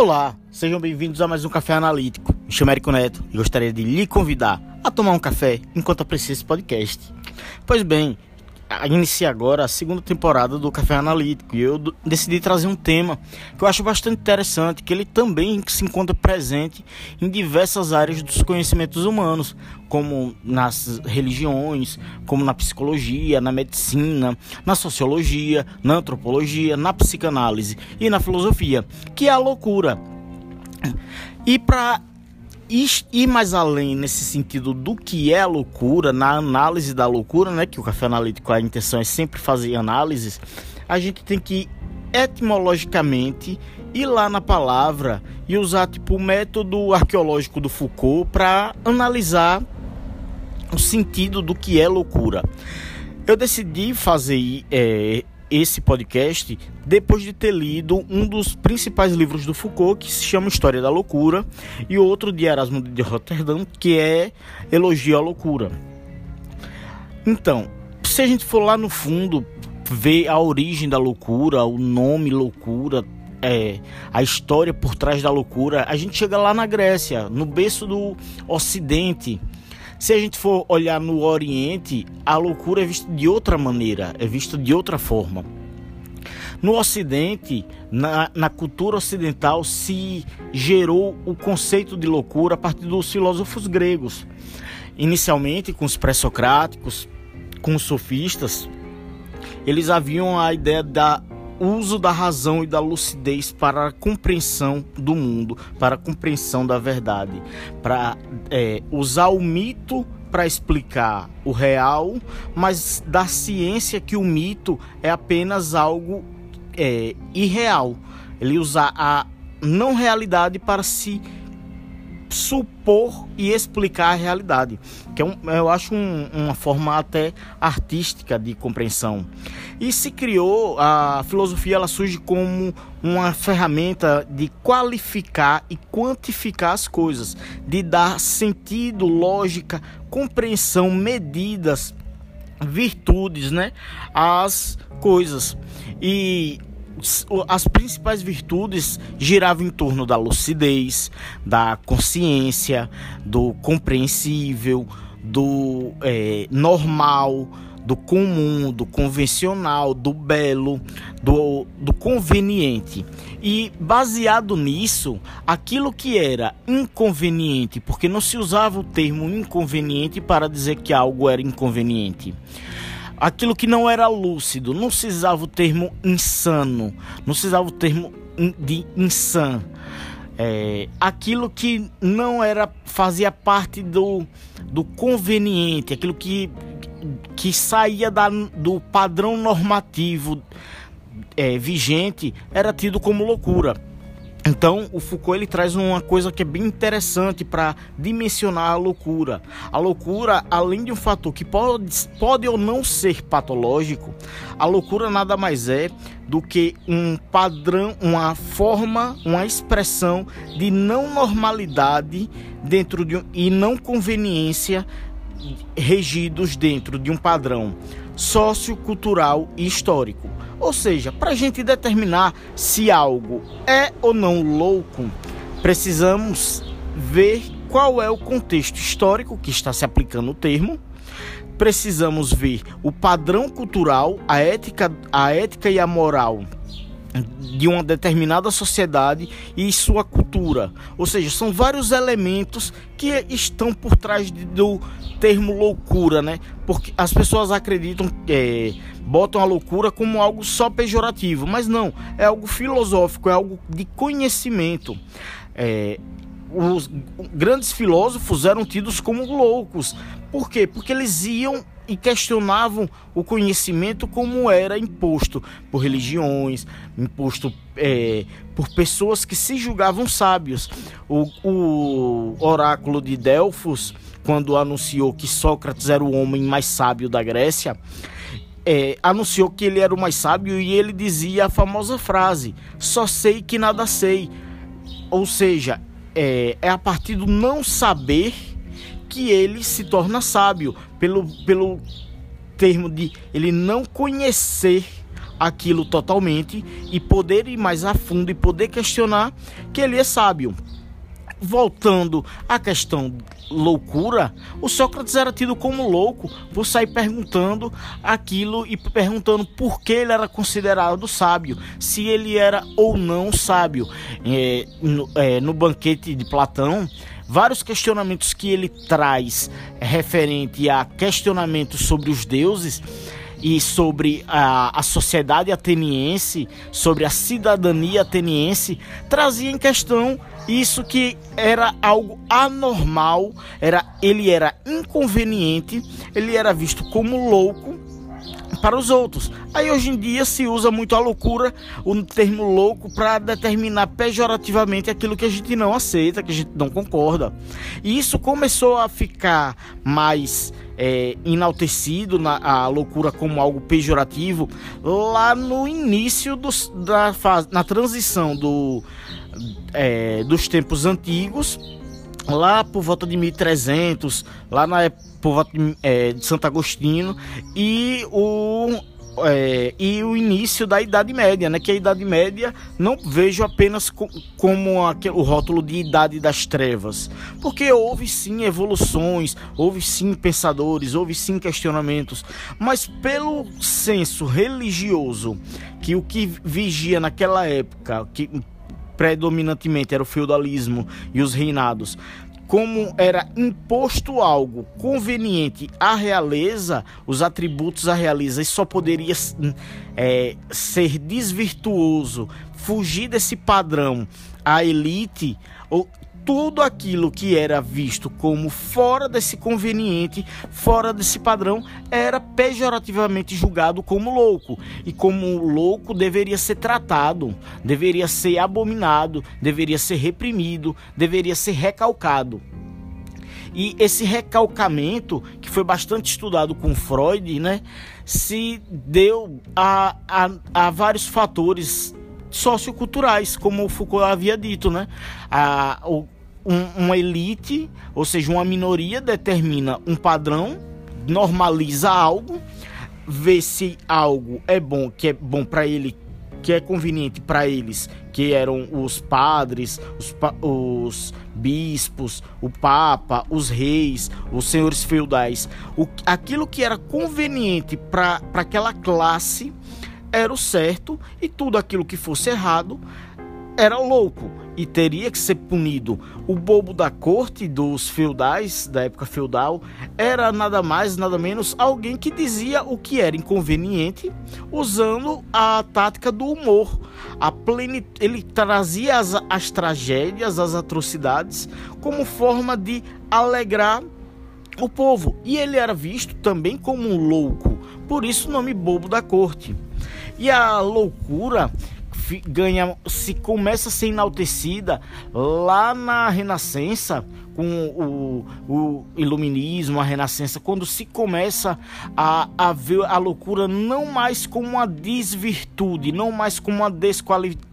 Olá, sejam bem-vindos a mais um Café Analítico. Me chamo Érico Neto e gostaria de lhe convidar a tomar um café enquanto aprecia esse podcast. Pois bem, inicia agora a segunda temporada do Café Analítico e eu decidi trazer um tema que eu acho bastante interessante, que ele também se encontra presente em diversas áreas dos conhecimentos humanos, como nas religiões, como na psicologia, na medicina, na sociologia, na antropologia, na psicanálise e na filosofia, que é a loucura. E para ir mais além nesse sentido do que é loucura, na análise da loucura, né, que o café analítico a intenção é sempre fazer análises, a gente tem que etimologicamente ir lá na palavra e usar tipo o método arqueológico do Foucault para analisar o sentido do que é loucura. Eu decidi fazer é, esse podcast depois de ter lido um dos principais livros do Foucault, que se chama História da Loucura, e outro de Erasmo de Rotterdam, que é Elogio à Loucura. Então, se a gente for lá no fundo ver a origem da loucura, o nome loucura, é, a história por trás da loucura, a gente chega lá na Grécia, no berço do Ocidente. Se a gente for olhar no Oriente, a loucura é vista de outra maneira, é vista de outra forma. No Ocidente, na, na cultura ocidental, se gerou o conceito de loucura a partir dos filósofos gregos. Inicialmente com os pré-socráticos, com os sofistas, eles haviam a ideia da uso da razão e da lucidez para a compreensão do mundo, para a compreensão da verdade, para é, usar o mito para explicar o real, mas da ciência que o mito é apenas algo é, irreal. Ele usa a não realidade para se supor e explicar a realidade, que é um, eu acho um, uma forma até artística de compreensão. E se criou a filosofia, ela surge como uma ferramenta de qualificar e quantificar as coisas, de dar sentido, lógica, compreensão, medidas, virtudes, né, às coisas. E as principais virtudes giravam em torno da lucidez, da consciência, do compreensível, do é, normal, do comum, do convencional, do belo, do, do conveniente. E baseado nisso, aquilo que era inconveniente, porque não se usava o termo inconveniente para dizer que algo era inconveniente aquilo que não era lúcido, não se usava o termo insano, não se usava o termo de insan. É, aquilo que não era fazia parte do, do conveniente, aquilo que, que saía da, do padrão normativo é, vigente era tido como loucura. Então, o Foucault ele traz uma coisa que é bem interessante para dimensionar a loucura. A loucura, além de um fator que pode, pode ou não ser patológico, a loucura nada mais é do que um padrão, uma forma, uma expressão de não normalidade dentro de um, e não conveniência regidos dentro de um padrão sociocultural e histórico. Ou seja, para a gente determinar se algo é ou não louco, precisamos ver qual é o contexto histórico que está se aplicando o termo. Precisamos ver o padrão cultural, a ética, a ética e a moral de uma determinada sociedade e sua cultura. Ou seja, são vários elementos que estão por trás do termo loucura, né? Porque as pessoas acreditam, é, botam a loucura como algo só pejorativo, mas não, é algo filosófico, é algo de conhecimento. É, os grandes filósofos eram tidos como loucos. Por quê? Porque eles iam e questionavam o conhecimento como era imposto por religiões, imposto é, por pessoas que se julgavam sábios. O, o oráculo de Delfos, quando anunciou que Sócrates era o homem mais sábio da Grécia, é, anunciou que ele era o mais sábio e ele dizia a famosa frase: só sei que nada sei. Ou seja, é, é a partir do não saber que ele se torna sábio, pelo, pelo termo de ele não conhecer aquilo totalmente e poder ir mais a fundo e poder questionar que ele é sábio. Voltando à questão loucura, o Sócrates era tido como louco por sair perguntando aquilo e perguntando por que ele era considerado sábio, se ele era ou não sábio. É, no, é, no banquete de Platão, vários questionamentos que ele traz referente a questionamentos sobre os deuses e sobre a, a sociedade ateniense, sobre a cidadania ateniense, trazia em questão isso que era algo anormal, era ele era inconveniente, ele era visto como louco para os outros. Aí hoje em dia se usa muito a loucura, o termo louco, para determinar pejorativamente aquilo que a gente não aceita, que a gente não concorda. E isso começou a ficar mais é, enaltecido na, a loucura como algo pejorativo lá no início dos, da fase, na transição do, é, dos tempos antigos lá por volta de 1300, lá na por volta de, é, de Santo Agostinho e o é, e o início da Idade Média, né? Que a Idade Média não vejo apenas co como aquele, o rótulo de Idade das Trevas, porque houve sim evoluções, houve sim pensadores, houve sim questionamentos, mas pelo senso religioso que o que vigia naquela época, que predominantemente era o feudalismo e os reinados, como era imposto algo conveniente à realeza, os atributos à realeza, e só poderia é, ser desvirtuoso, fugir desse padrão à elite, ou tudo aquilo que era visto como fora desse conveniente, fora desse padrão, era pejorativamente julgado como louco. E como louco deveria ser tratado, deveria ser abominado, deveria ser reprimido, deveria ser recalcado. E esse recalcamento, que foi bastante estudado com Freud, né, se deu a, a, a vários fatores socioculturais, como o Foucault havia dito, né? A, o, um, uma elite, ou seja, uma minoria determina um padrão, normaliza algo, vê se algo é bom, que é bom para ele, que é conveniente para eles, que eram os padres, os, os, bispos, o papa, os reis, os senhores feudais. O, aquilo que era conveniente para aquela classe era o certo e tudo aquilo que fosse errado era louco e teria que ser punido. O bobo da corte dos feudais, da época feudal, era nada mais, nada menos alguém que dizia o que era inconveniente, usando a tática do humor. A. Ele trazia as, as tragédias, as atrocidades, como forma de alegrar o povo. E ele era visto também como um louco, por isso o nome bobo da corte. E a loucura ganha, se começa a ser enaltecida lá na Renascença, com o, o iluminismo, a Renascença, quando se começa a, a ver a loucura não mais como uma desvirtude, não mais como uma desqualificação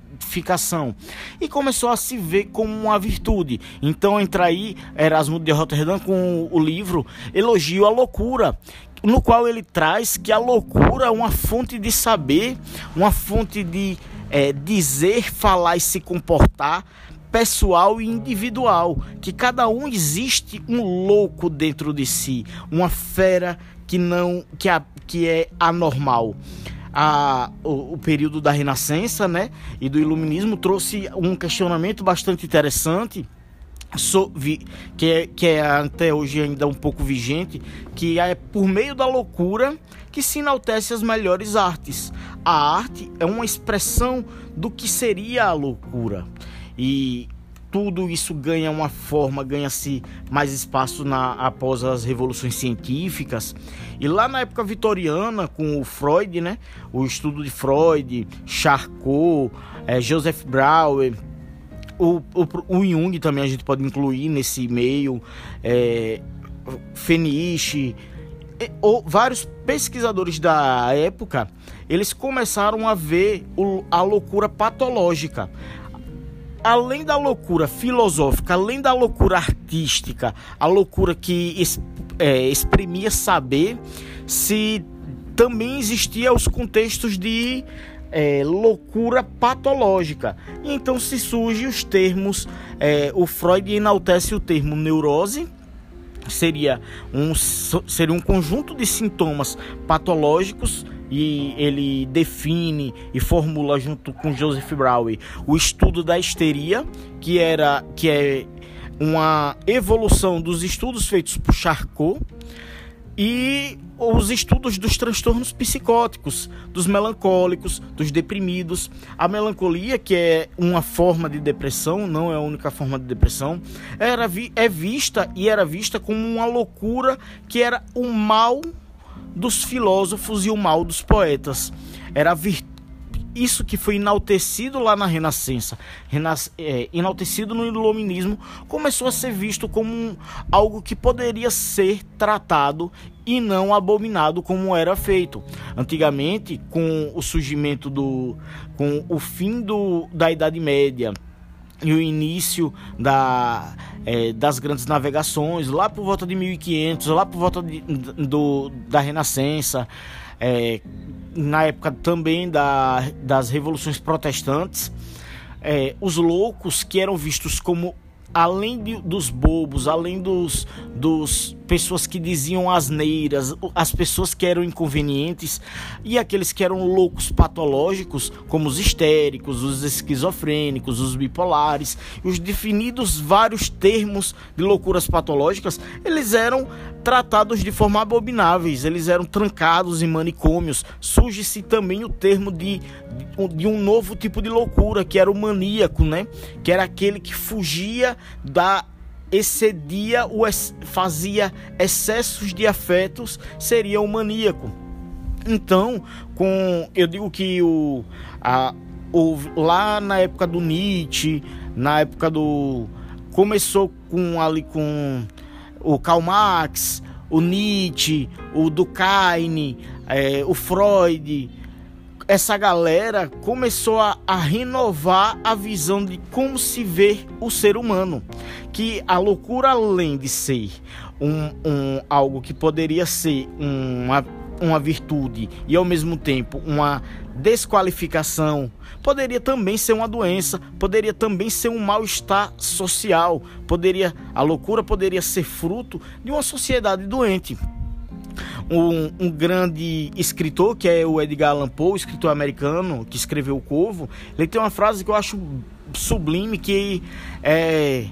e começou a se ver como uma virtude. Então entra aí Erasmo de Rotterdam com o livro Elogio à Loucura, no qual ele traz que a loucura é uma fonte de saber, uma fonte de é, dizer, falar e se comportar pessoal e individual, que cada um existe um louco dentro de si, uma fera que não que, a, que é anormal. A, o, o, período da Renascença, né, e do Iluminismo trouxe um questionamento bastante interessante que, é, que é até hoje ainda um pouco vigente, que é por meio da loucura que se enaltece as melhores artes. A arte é uma expressão do que seria a loucura. E tudo isso ganha uma forma, ganha-se mais espaço na, após as revoluções científicas. E lá na época vitoriana, com o Freud, né? O estudo de Freud, Charcot, é, Joseph Brauer, o, o, o Jung também a gente pode incluir nesse meio, é, Feniche, ou vários pesquisadores da época, eles começaram a ver o, a loucura patológica. Além da loucura filosófica, além da loucura artística, a loucura que é, exprimia saber, se também existia os contextos de é, loucura patológica. E então se surgem os termos, é, o Freud enaltece o termo neurose, seria um, seria um conjunto de sintomas patológicos e ele define e formula junto com Joseph Brown o estudo da histeria, que era que é uma evolução dos estudos feitos por Charcot e os estudos dos transtornos psicóticos, dos melancólicos, dos deprimidos. A melancolia, que é uma forma de depressão, não é a única forma de depressão, era vi é vista e era vista como uma loucura que era o mal dos filósofos e o mal dos poetas. Era virtude isso que foi enaltecido lá na Renascença, renas, é, enaltecido no Iluminismo, começou a ser visto como um, algo que poderia ser tratado e não abominado como era feito. Antigamente, com o surgimento do. com o fim do, da Idade Média e o início da, é, das grandes navegações, lá por volta de 1500, lá por volta de, do, da Renascença, é, na época também da, das revoluções protestantes, é, os loucos que eram vistos como além de, dos bobos, além dos, dos pessoas que diziam asneiras, as pessoas que eram inconvenientes e aqueles que eram loucos patológicos, como os histéricos, os esquizofrênicos, os bipolares, os definidos vários termos de loucuras patológicas, eles eram tratados de forma abomináveis, eles eram trancados em manicômios. Surge-se também o termo de, de um novo tipo de loucura, que era o maníaco, né? Que era aquele que fugia da excedia o fazia excessos de afetos seria o maníaco. Então, com eu digo que o, a, o lá na época do Nietzsche, na época do começou com ali com o Karl Marx, o Nietzsche, o Durkheim, é, o Freud, essa galera começou a, a, renovar a visão de como se vê o ser humano. Que a loucura, além de ser um, um algo que poderia ser uma, uma virtude e ao mesmo tempo uma desqualificação, poderia também ser uma doença, poderia também ser um mal-estar social, poderia a loucura poderia ser fruto de uma sociedade doente. Um, um, grande escritor, que é o Edgar Allan Poe, escritor americano, que escreveu O Corvo, ele tem uma frase que eu acho sublime, que é,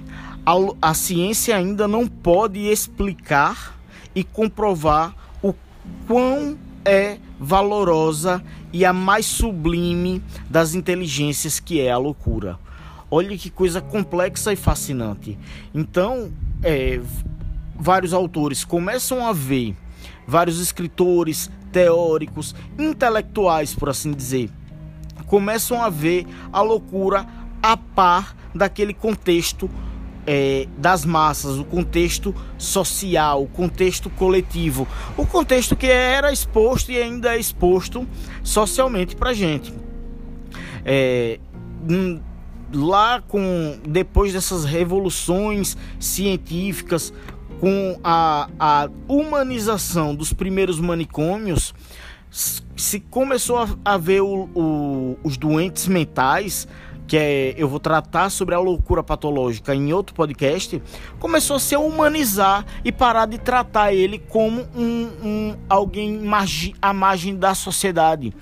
a, a ciência ainda não pode explicar e comprovar o quão é valorosa e a mais sublime das inteligências que é a loucura. Olha que coisa complexa e fascinante. Então, é, vários autores começam a ver vários escritores, teóricos, intelectuais, por assim dizer, começam a ver a loucura a par daquele contexto é, das massas, o contexto social, o contexto coletivo, o contexto que era exposto e ainda é exposto socialmente para gente. É, lá com depois dessas revoluções científicas com a, a humanização dos primeiros manicômios, se começou a, a ver o, o, os doentes mentais que é, eu vou tratar sobre a loucura patológica em outro podcast, começou a se humanizar e parar de tratar ele como um, um alguém à margem da sociedade.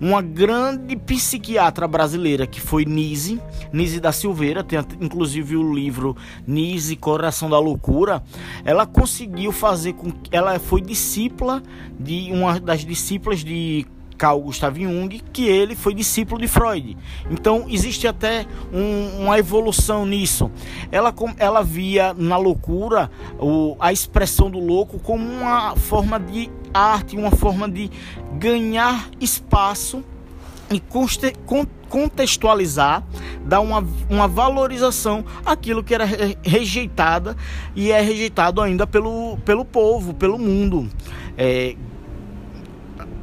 Uma grande psiquiatra brasileira que foi Nise, Nise da Silveira, tem inclusive o livro Nise Coração da Loucura. Ela conseguiu fazer com que ela foi discípula de uma das discípulas de Carl Gustav Jung, que ele foi discípulo de Freud. Então existe até um, uma evolução nisso. Ela, ela via na loucura o, a expressão do louco como uma forma de arte, uma forma de ganhar espaço e contextualizar, dar uma, uma valorização àquilo que era rejeitada e é rejeitado ainda pelo, pelo povo, pelo mundo. É,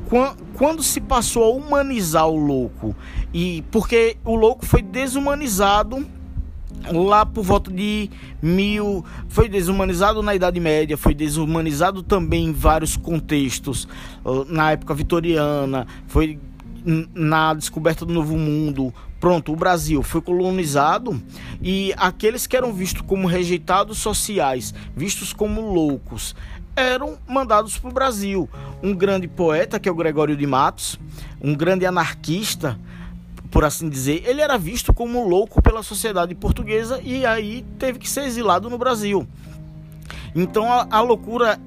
quando se passou a humanizar o louco e porque o louco foi desumanizado lá por volta de mil. Foi desumanizado na Idade Média, foi desumanizado também em vários contextos, na época vitoriana, foi na descoberta do Novo Mundo. Pronto, o Brasil foi colonizado e aqueles que eram vistos como rejeitados sociais, vistos como loucos, eram mandados para o Brasil. Um grande poeta, que é o Gregório de Matos, um grande anarquista, por assim dizer, ele era visto como louco pela sociedade portuguesa e aí teve que ser exilado no Brasil. Então a, a loucura,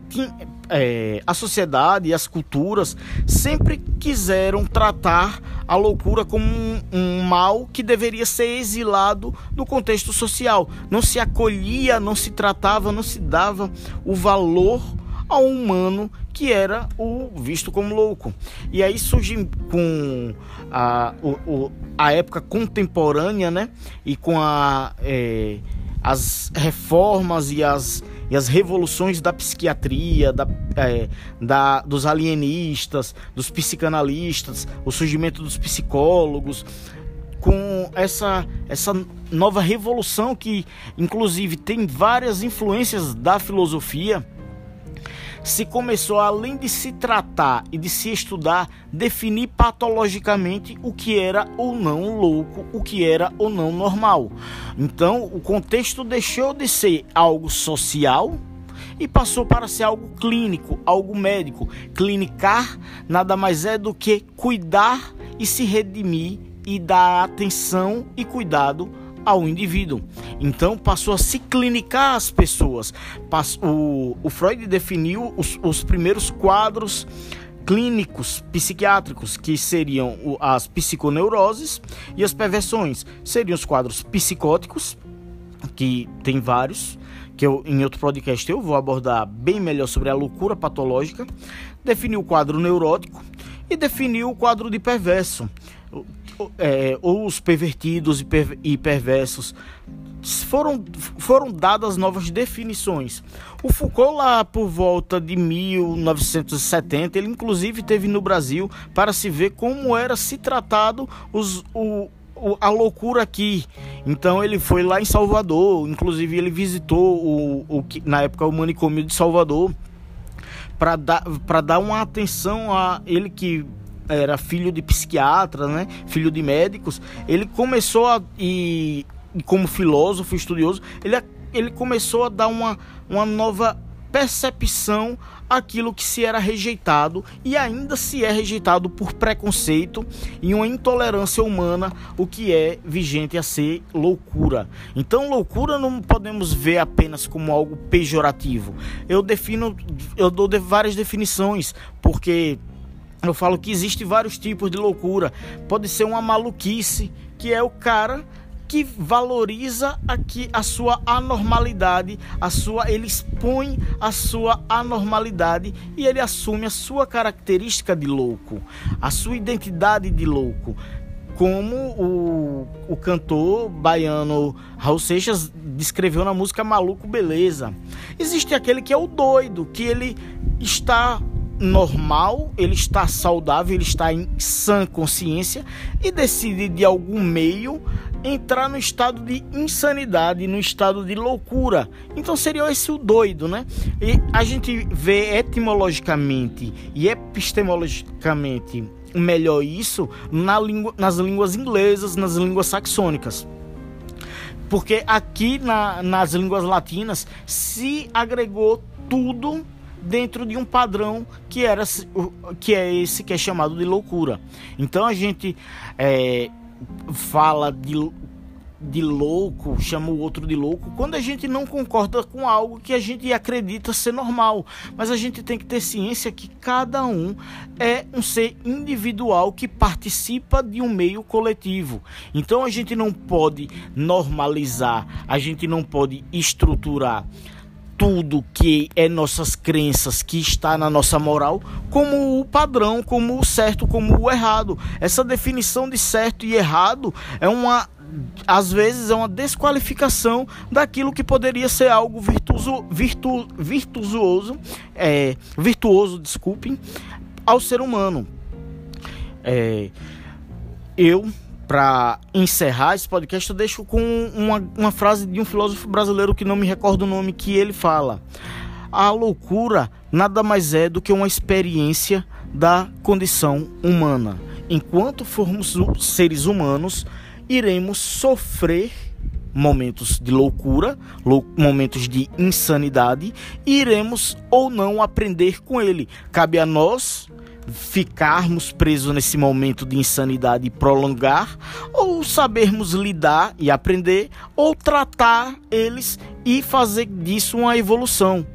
é, a sociedade e as culturas sempre quiseram tratar a loucura como um, um, mal que deveria ser exilado do contexto social. Não se acolhia, não se tratava, não se dava o valor ao humano que era o visto como louco. E aí surge com a, o, a época contemporânea, né? E com a, é, as reformas e as, e as revoluções da psiquiatria, da, é, da, dos alienistas, dos psicanalistas, o surgimento dos psicólogos, com essa, essa nova revolução que, inclusive, tem várias influências da filosofia se começou, além de se tratar e de se estudar, definir patologicamente o que era ou não louco, o que era ou não normal. Então, o contexto deixou de ser algo social e passou para ser algo clínico, algo médico. Clinicar nada mais é do que cuidar e se redimir e dar atenção e cuidado ao indivíduo. Então passou a se clinicar as pessoas. O, o Freud definiu os, os primeiros quadros clínicos psiquiátricos, que seriam as psiconeuroses e as perversões. Seriam os quadros psicóticos, que tem vários, que eu, em outro podcast eu vou abordar bem melhor sobre a loucura patológica. Definiu o quadro neurótico e definiu o quadro de perverso, é, os pervertidos e, per, perversos foram, foram dadas novas definições. O Foucault, lá por volta de 1970, ele inclusive teve no Brasil para se ver como era se tratado os, o, a loucura aqui. Então ele foi lá em Salvador, inclusive ele visitou o, o na época o manicômio de Salvador para dar, dar uma atenção a ele que era filho de psiquiatra, né? Filho de médicos. Ele começou a e, como filósofo estudioso, ele, ele começou a dar uma, uma nova percepção aquilo que se era rejeitado e ainda se é rejeitado por preconceito e uma intolerância humana, o que é vigente a ser loucura. Então, loucura não podemos ver apenas como algo pejorativo. Eu defino, eu dou várias definições, porque eu falo que existe vários tipos de loucura. Pode ser uma maluquice, que é o cara que valoriza aqui a sua anormalidade, a sua ele expõe a sua anormalidade e ele assume a sua característica de louco, a sua identidade de louco. Como o, o cantor baiano Raul Seixas descreveu na música Maluco Beleza. Existe aquele que é o doido, que ele está normal, ele está saudável, ele está em sã consciência e decide de algum meio entrar no estado de insanidade, no estado de loucura. Então seria esse o doido, né? E a gente vê etimologicamente e epistemologicamente melhor isso na língua, nas línguas inglesas, nas línguas saxônicas. Porque aqui na, nas línguas latinas se agregou tudo dentro de um padrão que era que é esse que é chamado de loucura. Então a gente é, fala de de louco, chama o outro de louco, quando a gente não concorda com algo que a gente acredita ser normal. Mas a gente tem que ter ciência que cada um é um ser individual que participa de um meio coletivo. Então a gente não pode normalizar, a gente não pode estruturar tudo que é nossas crenças, que está na nossa moral, como o padrão, como o certo, como o errado. Essa definição de certo e errado é uma às vezes é uma desqualificação daquilo que poderia ser algo virtuoso, virtu, virtuoso, é, virtuoso, desculpem, ao ser humano. É, eu para encerrar esse podcast, eu deixo com uma, uma frase de um filósofo brasileiro que não me recordo o nome, que ele fala: A loucura nada mais é do que uma experiência da condição humana. Enquanto formos seres humanos, iremos sofrer momentos de loucura, lou momentos de insanidade, e iremos ou não aprender com ele. Cabe a nós ficarmos presos nesse momento de insanidade e prolongar, ou sabermos lidar e aprender, ou tratar eles e fazer disso uma evolução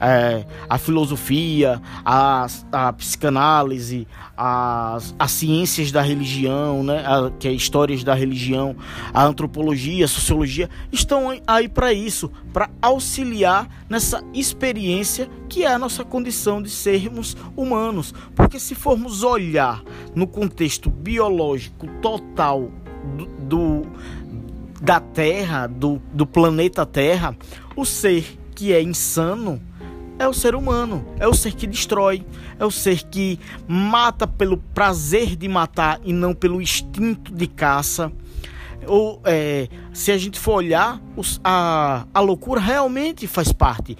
é, a filosofia, a, a psicanálise, as, as ciências da religião, né, a, que é histórias da religião, a antropologia, a sociologia, estão aí para isso, para auxiliar nessa experiência que é a nossa condição de sermos humanos. Porque se formos olhar no contexto biológico total do, do da Terra, do, do planeta Terra, o ser que é insano é o ser humano, é o ser que destrói, é o ser que mata pelo prazer de matar e não pelo instinto de caça. Ou é, se a gente for olhar, a, a loucura realmente faz parte.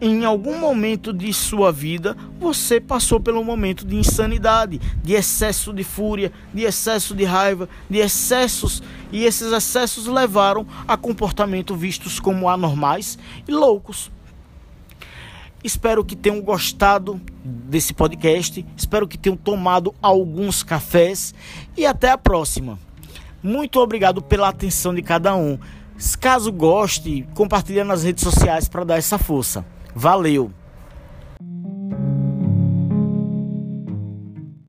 Em algum momento de sua vida, você passou pelo momento de insanidade, de excesso de fúria, de excesso de raiva, de excessos, e esses excessos levaram a comportamentos vistos como anormais e loucos. Espero que tenham gostado desse podcast. Espero que tenham tomado alguns cafés. E até a próxima. Muito obrigado pela atenção de cada um. Caso goste, compartilhe nas redes sociais para dar essa força. Valeu!